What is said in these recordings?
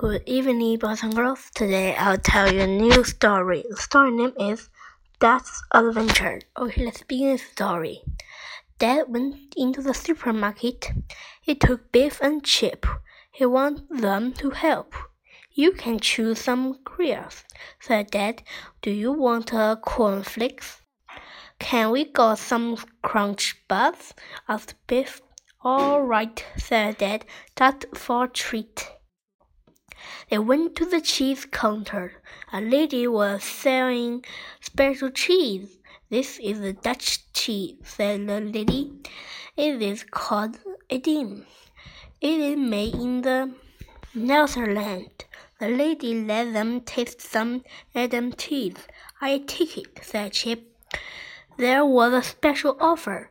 Good evening, boys and girls. Today I'll tell you a new story. The story name is Dutch Adventure. Okay, let's begin the story. Dad went into the supermarket. He took Biff and Chip. He wanted them to help. You can choose some cereals, said Dad. Do you want a cornflakes? Can we get some crunch bars? asked Biff. All right, said Dad. That's for treat. They went to the cheese counter. A lady was selling special cheese. This is a Dutch cheese, said the lady. It is called Edam. It is made in the Netherlands. The lady let them taste some Edam cheese. I take it, said Chip. There was a special offer.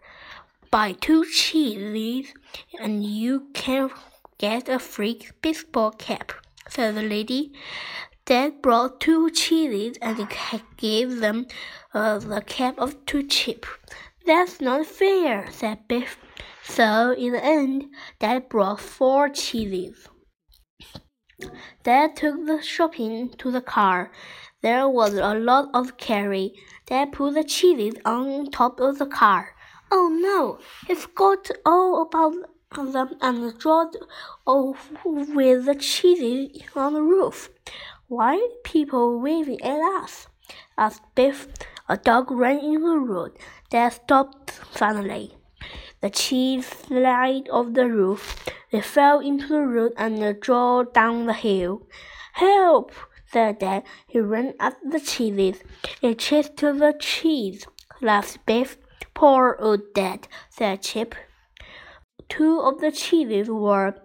Buy two cheeses and you can get a free baseball cap said the lady. Dad brought two cheeses and gave them uh, the cap of two chip. That's not fair, said Biff. So in the end, Dad brought four cheeses. Dad took the shopping to the car. There was a lot of carry. Dad put the cheeses on top of the car. Oh no, he forgot all about them and dropped off with the cheese on the roof. Why people waving at us? asked Biff. A dog ran in the road. Dad stopped suddenly. The cheese slid off the roof. They fell into the road and drove down the hill. Help! said Dad. He ran at the cheeses. It chased to the cheese, laughed Biff. Poor old Dad, said Chip. Two of the cheeses were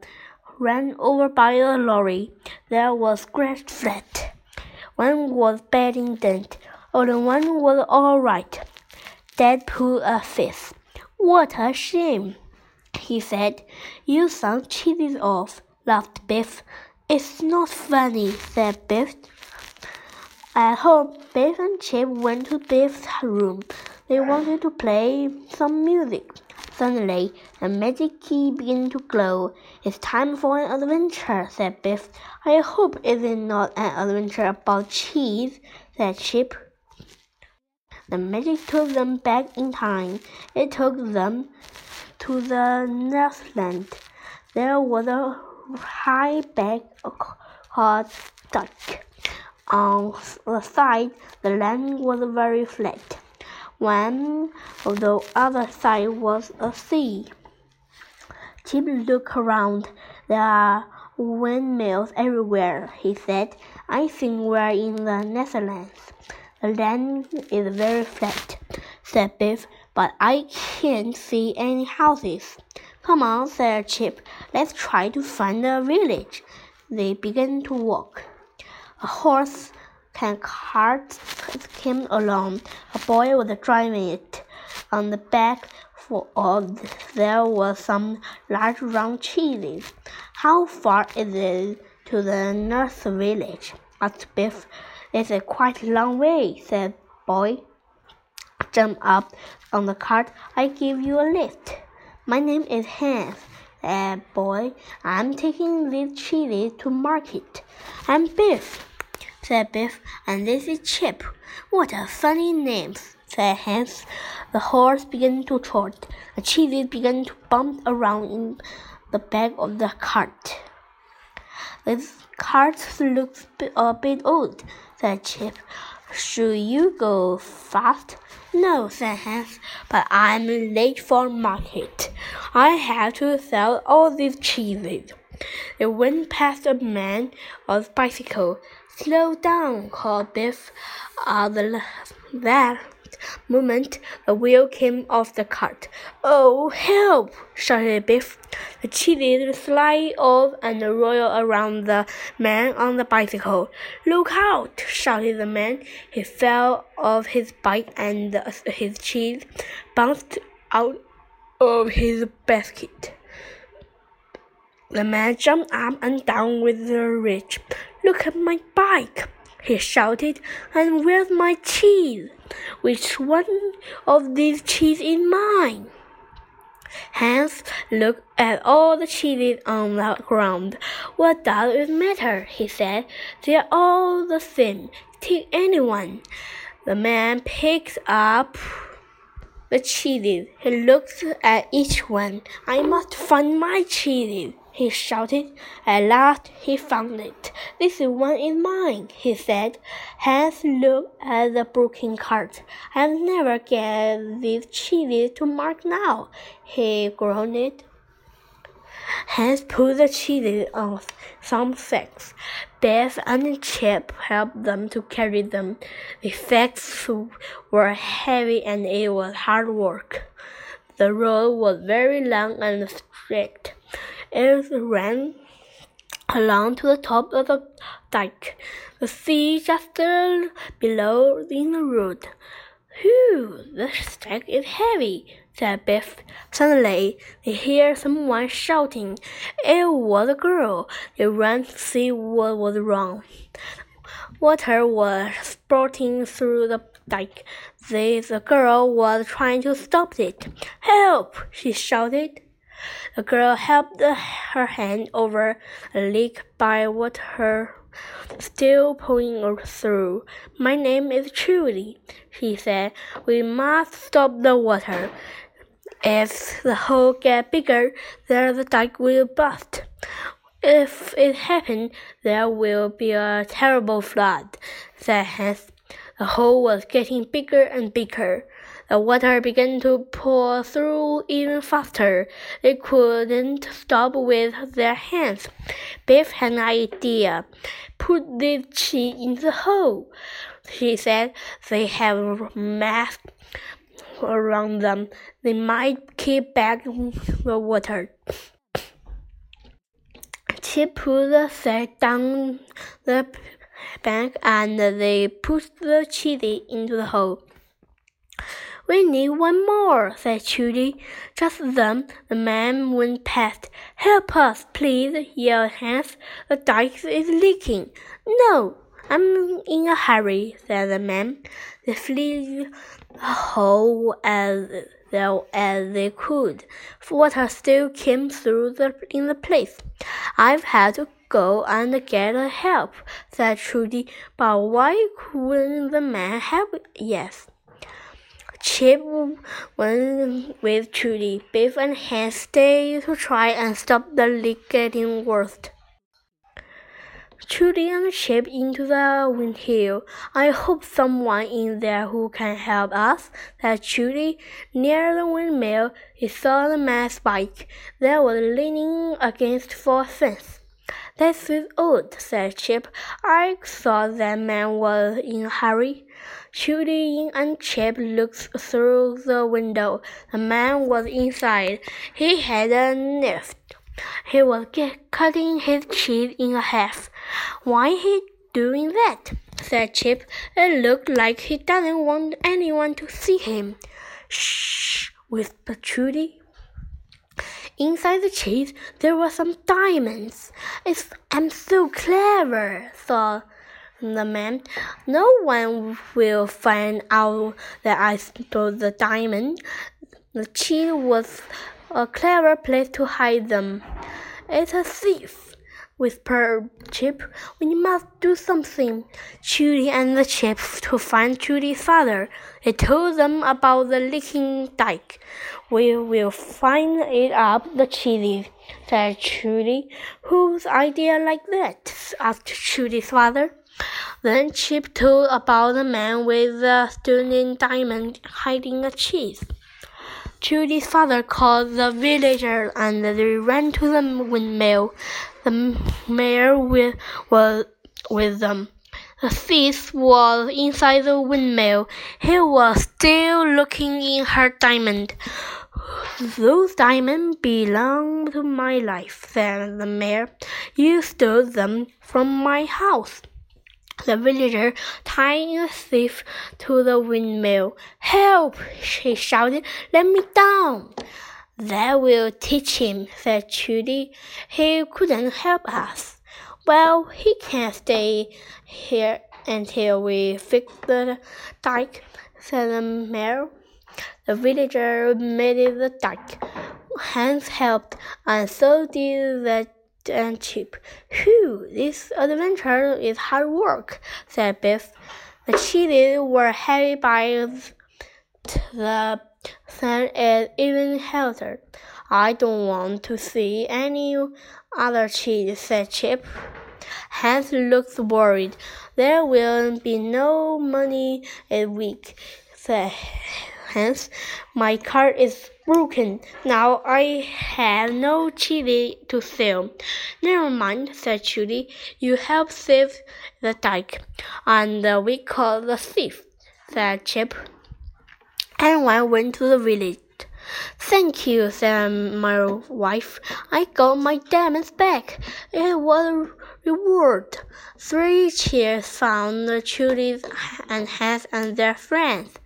ran over by a lorry. There was scratched flat. One was badly dent. Only one was all right. Dad pulled a face. What a shame, he said. You some cheeses off, laughed Biff. It's not funny, said Biff. At home, Biff and Chip went to Biff's room. They wanted to play some music. Suddenly, a magic key began to glow. It's time for an adventure, said Biff. I hope it is not an adventure about cheese, said Chip. The magic took them back in time. It took them to the Northland. There was a high bag called Duck. On the side, the land was very flat. One of the other side was a sea. Chip looked around. There are windmills everywhere, he said. I think we're in the Netherlands. The land is very flat, said Biff, but I can't see any houses. Come on, said Chip. Let's try to find a village. They began to walk. A horse and cart came along. A boy was driving it. On the back of there were some large round cheeses. How far is it to the North Village? asked Biff. It's a quite long way, said boy. Jump up on the cart. I give you a lift. My name is Hans, said boy. I'm taking these cheeses to market. I'm Biff said Biff, and this is Chip. What a funny name, said Hans. The horse began to trot. The cheeses began to bump around in the back of the cart. This cart looks a bit old, said Chip. Should you go fast? No, said Hans, but I'm late for market. I have to sell all these cheeses. They went past a man on a bicycle. Slow down, called Biff. At that moment, the wheel came off the cart. Oh, help! shouted Biff. The cheeses slid off and roll around the man on the bicycle. Look out! shouted the man. He fell off his bike and his cheese bounced out of his basket. The man jumped up and down with the rich. Look at my bike, he shouted, and where's my cheese? Which one of these cheese is mine? Hans looked at all the cheeses on the ground. What does it matter? he said. They're all the same. Take anyone. The man picked up the cheeses. He looked at each one. I must find my cheeses he shouted. At last he found it. This one is mine, he said. Hans looked at the broken cart. I'll never get these cheeses to Mark now, he groaned. Hans put the cheeses on some sacks. Beth and Chip helped them to carry them. The sacks were heavy and it was hard work. The road was very long and straight. It ran along to the top of the dike. The sea just below in the road. Whew, the stack is heavy, said Biff. Suddenly, they heard someone shouting. It was a girl. They ran to see what was wrong. Water was spurting through the dike. The girl was trying to stop it. Help! she shouted. The girl helped her hand over a leak by water still pouring through. My name is Trudy, she said. We must stop the water. If the hole gets bigger, the dike will burst. If it happens, there will be a terrible flood, said Hans. The hole was getting bigger and bigger. The water began to pour through even faster. They couldn't stop with their hands. Biff had an idea. Put the cheese in the hole, she said. They have mass around them. They might keep back the water. Chip put the sack down the bank and they put the cheese into the hole. We need one more, said Trudy. Just then, the man went past. Help us, please, yelled Hans. The dike is leaking. No, I'm in a hurry, said the man. They filled the hole as well as they could. Water still came through the, in the place. I've had to go and get help, said Trudy. But why couldn't the man help? Yes. Chip went with Trudy. Biff and Hans stayed to try and stop the leak getting worse. Trudy and Chip into the windmill. I hope someone in there who can help us, said Trudy. Near the windmill, he saw the man's bike. That was leaning against four fence. This is odd, said Chip. I thought that man was in a hurry. Trudy and Chip looked through the window. The man was inside. He had a knife. He was cutting his cheese in half. Why he doing that? said Chip. It looked like he doesn't want anyone to see him. Shh, whispered Trudy. Inside the cheese, there were some diamonds. It's, I'm so clever, thought the man. No one will find out that I stole the diamond. The cheese was a clever place to hide them. It's a thief, whispered Chip. We must do something. Trudy and the Chip to find Trudy's father. They told them about the leaking dike. We will find it up the chili, said Trudy. Whose idea like that? asked Trudy's father. Then Chip told about the man with the stolen diamond hiding the cheese. Trudy's father called the villagers and they ran to the windmill. The mayor with, was with them. The thief was inside the windmill. He was still looking in her diamond. Those diamonds belong to my life, said the mayor. You stole them from my house. The villager tied the thief to the windmill. Help! she shouted. Let me down. That will teach him, said Trudy. He couldn't help us. Well, he can stay here until we fix the dike, said the mayor. The villager made the dike. Hans helped, and so did the and Chip. Phew, this adventure is hard work, said Biff. The cheeses were heavy by the sun is even heavier. I don't want to see any other cheese, said Chip. Hans looked worried. There will be no money a week, said Hans. My cart is broken. Now I have no chili to sell. Never mind, said Judy. You help save the dike, and uh, we call the thief, said Chip. Everyone went to the village. Thank you, said my wife. I got my diamonds back. It was a reward. Three cheers found Judies and Hans and their friends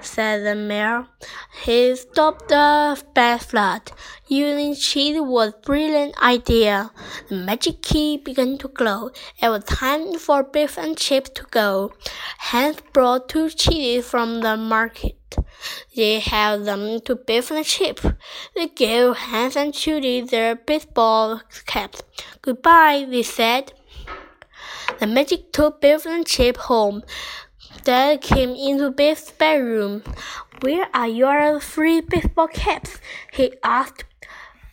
said the mayor. He stopped the flood. Using cheese was a brilliant idea. The magic key began to glow. It was time for beef and Chip to go. Hans brought two cheeses from the market. They held them to beef and Chip. They gave Hans and Judy their baseball caps. Goodbye, they said. The magic took beef and Chip home. Dad came into Biff's bedroom. Where are your three baseball caps? he asked.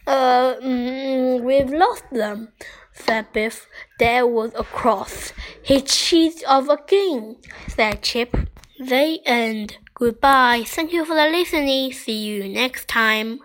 Uh, mm, we've lost them, said Biff. Dad was a across. He cheated off again, said Chip. They end. Goodbye. Thank you for the listening. See you next time.